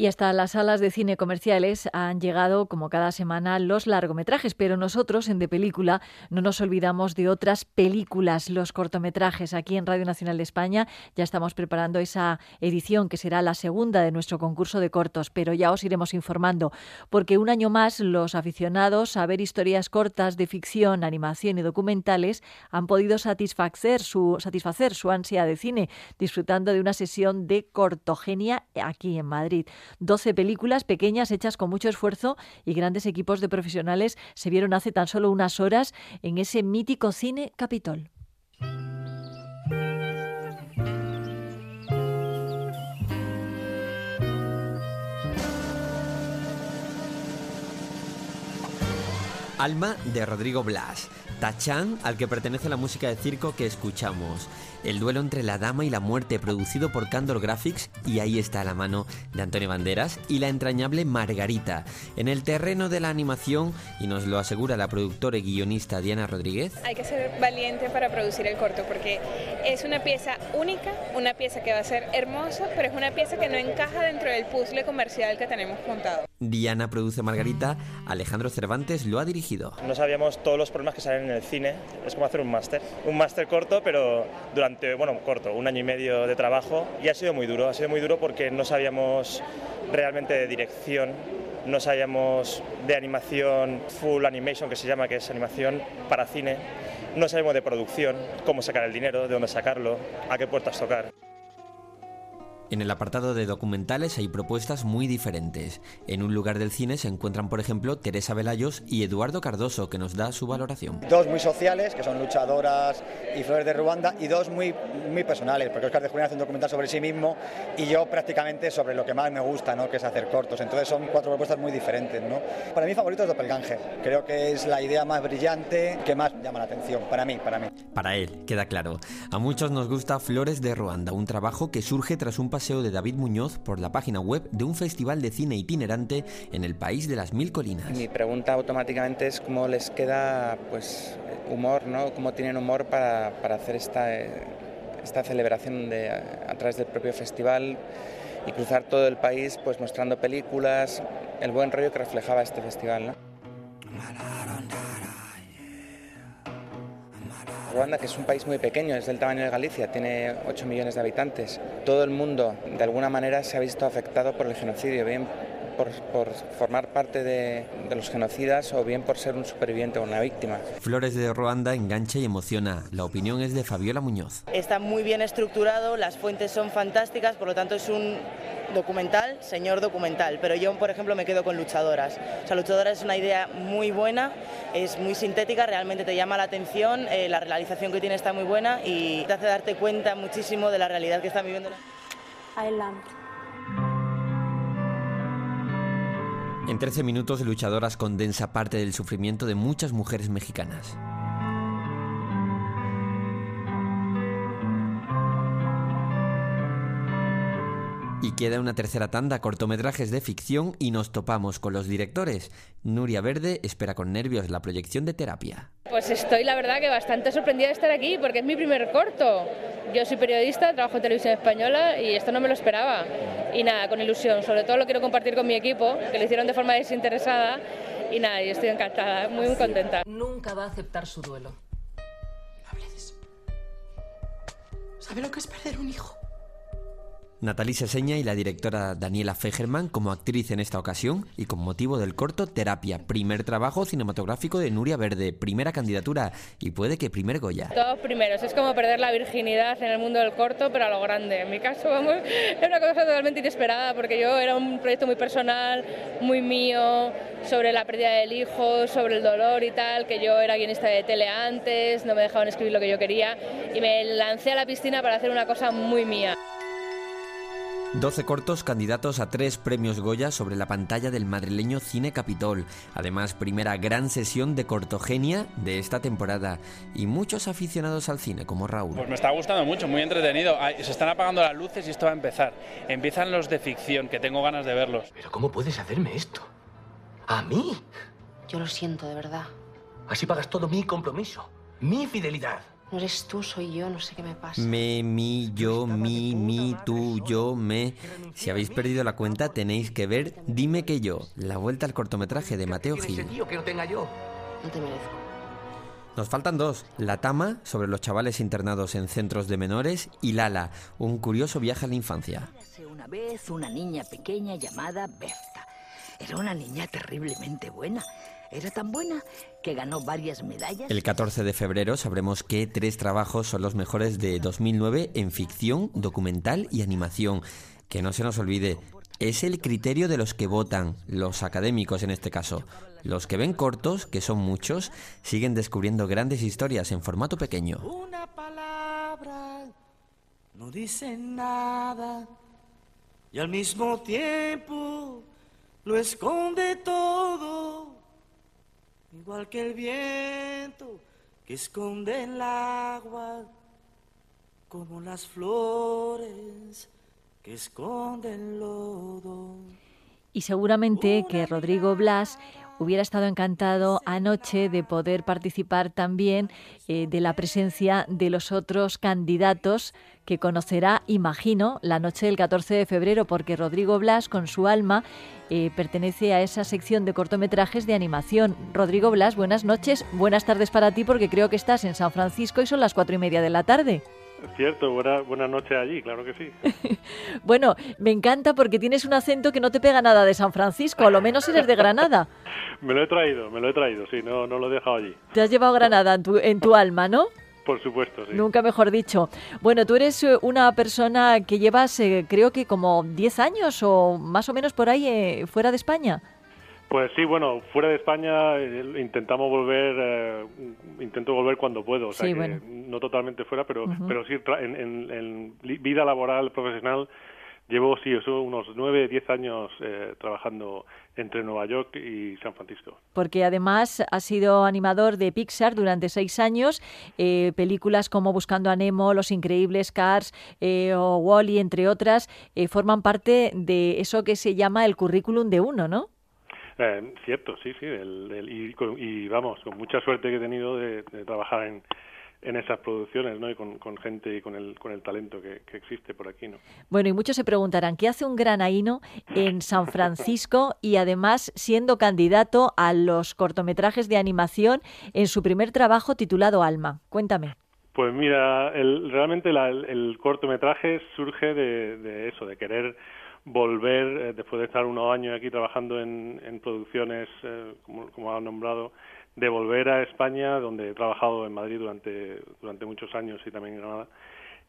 Y hasta las salas de cine comerciales han llegado, como cada semana, los largometrajes, pero nosotros en De Película no nos olvidamos de otras películas, los cortometrajes. Aquí en Radio Nacional de España ya estamos preparando esa edición que será la segunda de nuestro concurso de cortos, pero ya os iremos informando, porque un año más los aficionados a ver historias cortas de ficción, animación y documentales han podido satisfacer su, satisfacer su ansia de cine, disfrutando de una sesión de cortogenia aquí en Madrid. 12 películas pequeñas hechas con mucho esfuerzo y grandes equipos de profesionales se vieron hace tan solo unas horas en ese mítico cine Capitol. Alma de Rodrigo Blas. Tachán, al que pertenece la música de circo que escuchamos. El duelo entre la dama y la muerte, producido por Candor Graphics, y ahí está la mano de Antonio Banderas, y la entrañable Margarita. En el terreno de la animación, y nos lo asegura la productora y guionista Diana Rodríguez. Hay que ser valiente para producir el corto, porque es una pieza única, una pieza que va a ser hermosa, pero es una pieza que no encaja dentro del puzzle comercial que tenemos montado. Diana produce Margarita, Alejandro Cervantes lo ha dirigido. No sabíamos todos los problemas que salen en el cine, es como hacer un máster. Un máster corto, pero durante, bueno, corto, un año y medio de trabajo y ha sido muy duro, ha sido muy duro porque no sabíamos realmente de dirección, no sabíamos de animación full animation, que se llama, que es animación para cine, no sabemos de producción, cómo sacar el dinero, de dónde sacarlo, a qué puertas tocar. En el apartado de documentales hay propuestas muy diferentes. En un lugar del cine se encuentran, por ejemplo, Teresa Velayos y Eduardo Cardoso, que nos da su valoración. Dos muy sociales, que son luchadoras y Flores de Ruanda, y dos muy, muy personales, porque Oscar de Julián hace un documental sobre sí mismo y yo prácticamente sobre lo que más me gusta, ¿no? que es hacer cortos. Entonces son cuatro propuestas muy diferentes. ¿no? Para mí favorito es Doppelganger. Creo que es la idea más brillante que más llama la atención. Para mí, para mí. Para él, queda claro. A muchos nos gusta Flores de Ruanda, un trabajo que surge tras un paseo de David Muñoz por la página web de un festival de cine itinerante en el país de las mil colinas. Mi pregunta automáticamente es cómo les queda pues humor, ¿no? Cómo tienen humor para, para hacer esta, esta celebración de, a través del propio festival y cruzar todo el país pues mostrando películas, el buen rollo que reflejaba este festival, ¿no? Ruanda, que es un país muy pequeño, es del tamaño de Galicia, tiene 8 millones de habitantes. Todo el mundo, de alguna manera, se ha visto afectado por el genocidio, bien por, por formar parte de, de, los genocidas o bien por ser un superviviente o una víctima. Flores de Ruanda engancha y emociona. La opinión es de Fabiola Muñoz. Está muy bien estructurado, las fuentes son fantásticas, por lo tanto es un documental, señor documental, pero yo, por ejemplo, me quedo con Luchadoras. O sea, Luchadoras es una idea muy buena, es muy sintética, realmente te llama la atención, eh, la realización que tiene está muy buena y te hace darte cuenta muchísimo de la realidad que están viviendo. Adelante. En 13 minutos, Luchadoras condensa parte del sufrimiento de muchas mujeres mexicanas. Y queda una tercera tanda, cortometrajes de ficción, y nos topamos con los directores. Nuria Verde espera con nervios la proyección de terapia. Pues estoy, la verdad, que bastante sorprendida de estar aquí, porque es mi primer corto. Yo soy periodista, trabajo en televisión española y esto no me lo esperaba. Y nada, con ilusión. Sobre todo lo quiero compartir con mi equipo, que lo hicieron de forma desinteresada. Y nada, y estoy encantada, muy, muy contenta. Nunca va a aceptar su duelo. No hable de eso. ¿Sabe lo que es perder un hijo? Natalie Seseña y la directora Daniela Fegerman como actriz en esta ocasión y con motivo del corto Terapia, primer trabajo cinematográfico de Nuria Verde, primera candidatura y puede que primer Goya. Todos primeros, es como perder la virginidad en el mundo del corto, pero a lo grande. En mi caso, vamos, es una cosa totalmente inesperada porque yo era un proyecto muy personal, muy mío, sobre la pérdida del hijo, sobre el dolor y tal, que yo era guionista de tele antes, no me dejaban escribir lo que yo quería y me lancé a la piscina para hacer una cosa muy mía. 12 cortos candidatos a tres premios Goya sobre la pantalla del madrileño Cine Capitol. Además, primera gran sesión de cortogenia de esta temporada. Y muchos aficionados al cine, como Raúl. Pues me está gustando mucho, muy entretenido. Se están apagando las luces y esto va a empezar. Empiezan los de ficción, que tengo ganas de verlos. Pero ¿cómo puedes hacerme esto? ¿A mí? Yo lo siento, de verdad. Así pagas todo mi compromiso, mi fidelidad. No eres tú, soy yo, no sé qué me pasa. Me, mi, yo, mi, mi, tú, yo, me. Si habéis perdido la cuenta, tenéis que ver Dime que yo, la vuelta al cortometraje de Mateo Gil. que no tenga yo? No te merezco. Nos faltan dos, La Tama, sobre los chavales internados en centros de menores, y Lala, un curioso viaje a la infancia. Una vez una niña pequeña llamada Berta. Era una niña terriblemente buena. Era tan buena que ganó varias medallas. El 14 de febrero sabremos qué tres trabajos son los mejores de 2009 en ficción, documental y animación. Que no se nos olvide, es el criterio de los que votan, los académicos en este caso. Los que ven cortos, que son muchos, siguen descubriendo grandes historias en formato pequeño. Una palabra no dice nada y al mismo tiempo lo esconde todo, igual que el viento que esconde el agua, como las flores que esconden el lodo. Y seguramente que Rodrigo Blas hubiera estado encantado anoche de poder participar también eh, de la presencia de los otros candidatos que conocerá, imagino, la noche del 14 de febrero, porque Rodrigo Blas, con su alma, eh, pertenece a esa sección de cortometrajes de animación. Rodrigo Blas, buenas noches, buenas tardes para ti, porque creo que estás en San Francisco y son las cuatro y media de la tarde. Cierto, buena, buena noche allí, claro que sí. bueno, me encanta porque tienes un acento que no te pega nada de San Francisco, a lo menos eres de Granada. me lo he traído, me lo he traído, sí, no, no lo he dejado allí. Te has llevado Granada en tu, en tu alma, ¿no? Por supuesto, sí. Nunca mejor dicho. Bueno, tú eres eh, una persona que llevas, eh, creo que como 10 años o más o menos por ahí eh, fuera de España. Pues sí, bueno, fuera de España eh, intentamos volver, eh, intento volver cuando puedo, o sea que no totalmente fuera, pero, pero sí en, en, vida laboral, profesional, llevo sí, eso, unos nueve, diez años eh, trabajando entre Nueva York y San Francisco. Porque además has sido animador de Pixar durante seis años, películas como Buscando a Nemo, Los Increíbles Cars o Wally, entre otras, forman parte de eso que se llama el currículum de uno, ¿no? Eh, cierto, sí, sí. y, vamos, con mucha suerte que he tenido de, trabajar en, en esas producciones, ¿no? Y con, gente y con el, con el talento que, existe por aquí, ¿no? Bueno, y muchos se preguntarán, ¿qué hace un granaíno en San Francisco y además siendo candidato a los cortometrajes de animación en su primer trabajo titulado Alma? Cuéntame. Pues mira, el, realmente el, cortometraje surge de, de eso, de querer volver, eh, después de estar unos años aquí trabajando en, en producciones, eh, como, como han nombrado, de volver a España, donde he trabajado en Madrid durante, durante muchos años y también en Granada,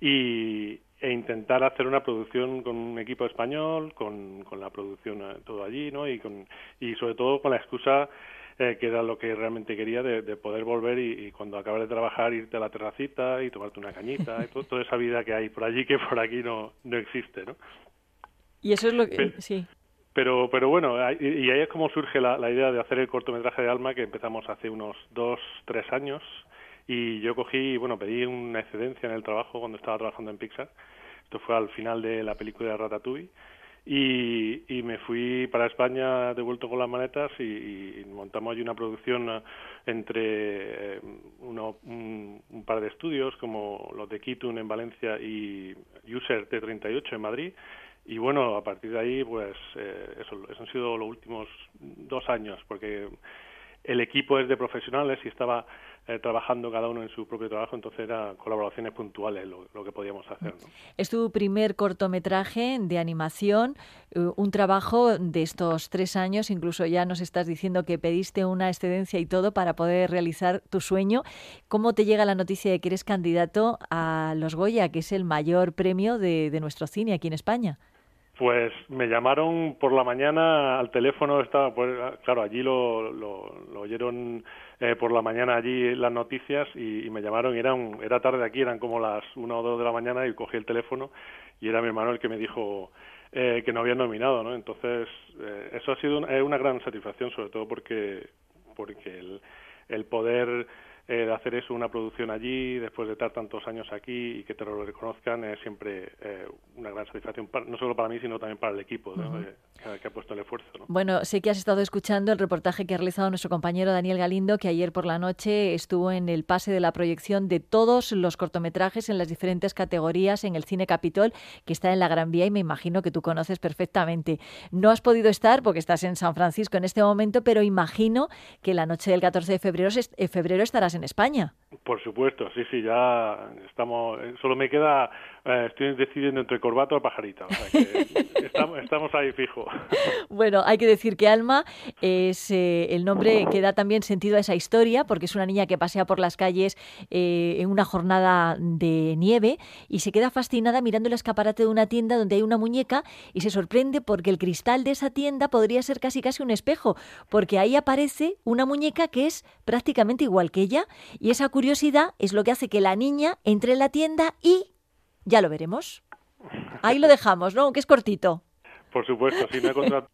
y, e intentar hacer una producción con un equipo español, con, con la producción eh, todo allí, ¿no? Y, con, y sobre todo con la excusa que era lo que realmente quería de, de poder volver y, cuando acabas de trabajar irte a la terracita y tomarte una cañita y toda esa vida que hay por allí que por aquí no, no existe, ¿no? Y eso es lo que... sí. Pero, pero bueno, y ahí es como surge la, idea de hacer el cortometraje de Alma que empezamos hace unos dos, tres años y yo cogí, bueno, pedí una excedencia en el trabajo cuando estaba trabajando en Pixar. Esto fue al final de la película de Ratatouille. Y, y me fui para España devuelto con las maletas y, montamos allí una producción entre eh, uno, un, un, par de estudios como los de Kitun en Valencia y User T38 en Madrid y bueno, a partir de ahí, pues eh, eso, eso, han sido los últimos dos años, porque el equipo es de profesionales y estaba eh, trabajando cada uno en su propio trabajo, entonces eran colaboraciones puntuales lo, que podíamos hacer. ¿no? Es tu primer cortometraje de animación, eh, un trabajo de estos tres años, incluso ya nos estás diciendo que pediste una excedencia y todo para poder realizar tu sueño. ¿Cómo te llega la noticia de que eres candidato a los Goya, que es el mayor premio de, de nuestro cine aquí en España? Pues me llamaron por la mañana al teléfono, estaba, pues, claro, allí lo, lo, oyeron eh, por la mañana allí las noticias y, me llamaron, y era, era tarde aquí, eran como las una o dos de la mañana y cogí el teléfono y era mi hermano el que me dijo eh, que no había nominado, ¿no? Entonces, eh, eso ha sido una, una gran satisfacción, sobre todo porque, porque el, el poder eh, de hacer eso, una producción allí, después de estar tantos años aquí y que te lo reconozcan, es siempre eh, una gran satisfacción, no solo para mí, sino también para el equipo que, ha puesto el esfuerzo. Bueno, sé que has estado escuchando el reportaje que ha realizado nuestro compañero Daniel Galindo, que ayer por la noche estuvo en el pase de la proyección de todos los cortometrajes en las diferentes categorías en el Cine Capitol, que está en la Gran Vía y me imagino que tú conoces perfectamente. No has podido estar porque estás en San Francisco en este momento, pero imagino que la noche del 14 de febrero, febrero estarás en España. Por supuesto, sí, sí, ya estamos. Solo me queda eh, estoy decidiendo entre corbato o pajarita. estamos, ahí fijo. Bueno, hay que decir que Alma es eh, el nombre que da también sentido a esa historia, porque es una niña que pasea por las calles eh, en una jornada de nieve y se queda fascinada mirando el escaparate de una tienda donde hay una muñeca y se sorprende porque el cristal de esa tienda podría ser casi casi un espejo, porque ahí aparece una muñeca que es prácticamente igual que ella y esa curiosidad es lo que hace que la niña entre en la tienda y ya lo veremos. Ahí lo dejamos, ¿no? Que es cortito. Por supuesto, sí, no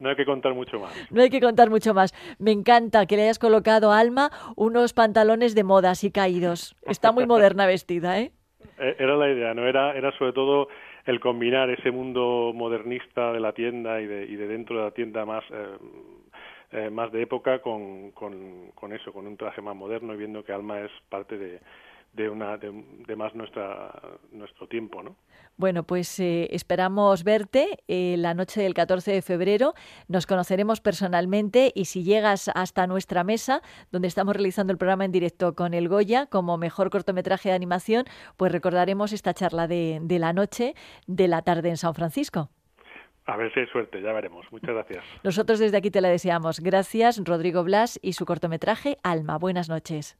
hay, que contar mucho más. No hay que contar mucho más. Me encanta que le hayas colocado a Alma unos pantalones de moda así caídos. Está muy moderna vestida, ¿eh? ¿eh? Era la idea, ¿no? Era, era sobre todo el combinar ese mundo modernista de la tienda y de, y de dentro de la tienda más, eh, eh, más de época con, con, con eso, con un traje más moderno y viendo que Alma es parte de, de, una, de, más nuestra, nuestro tiempo. ¿no? Bueno, pues eh, esperamos verte eh, la noche del 14 de febrero. Nos conoceremos personalmente y si llegas hasta nuestra mesa, donde estamos realizando el programa en directo con el Goya como mejor cortometraje de animación, pues recordaremos esta charla de, de la noche de la tarde en San Francisco. A ver si hay suerte, ya veremos. Muchas gracias. Nosotros desde aquí te la deseamos. Gracias, Rodrigo Blas y su cortometraje Alma. Buenas noches.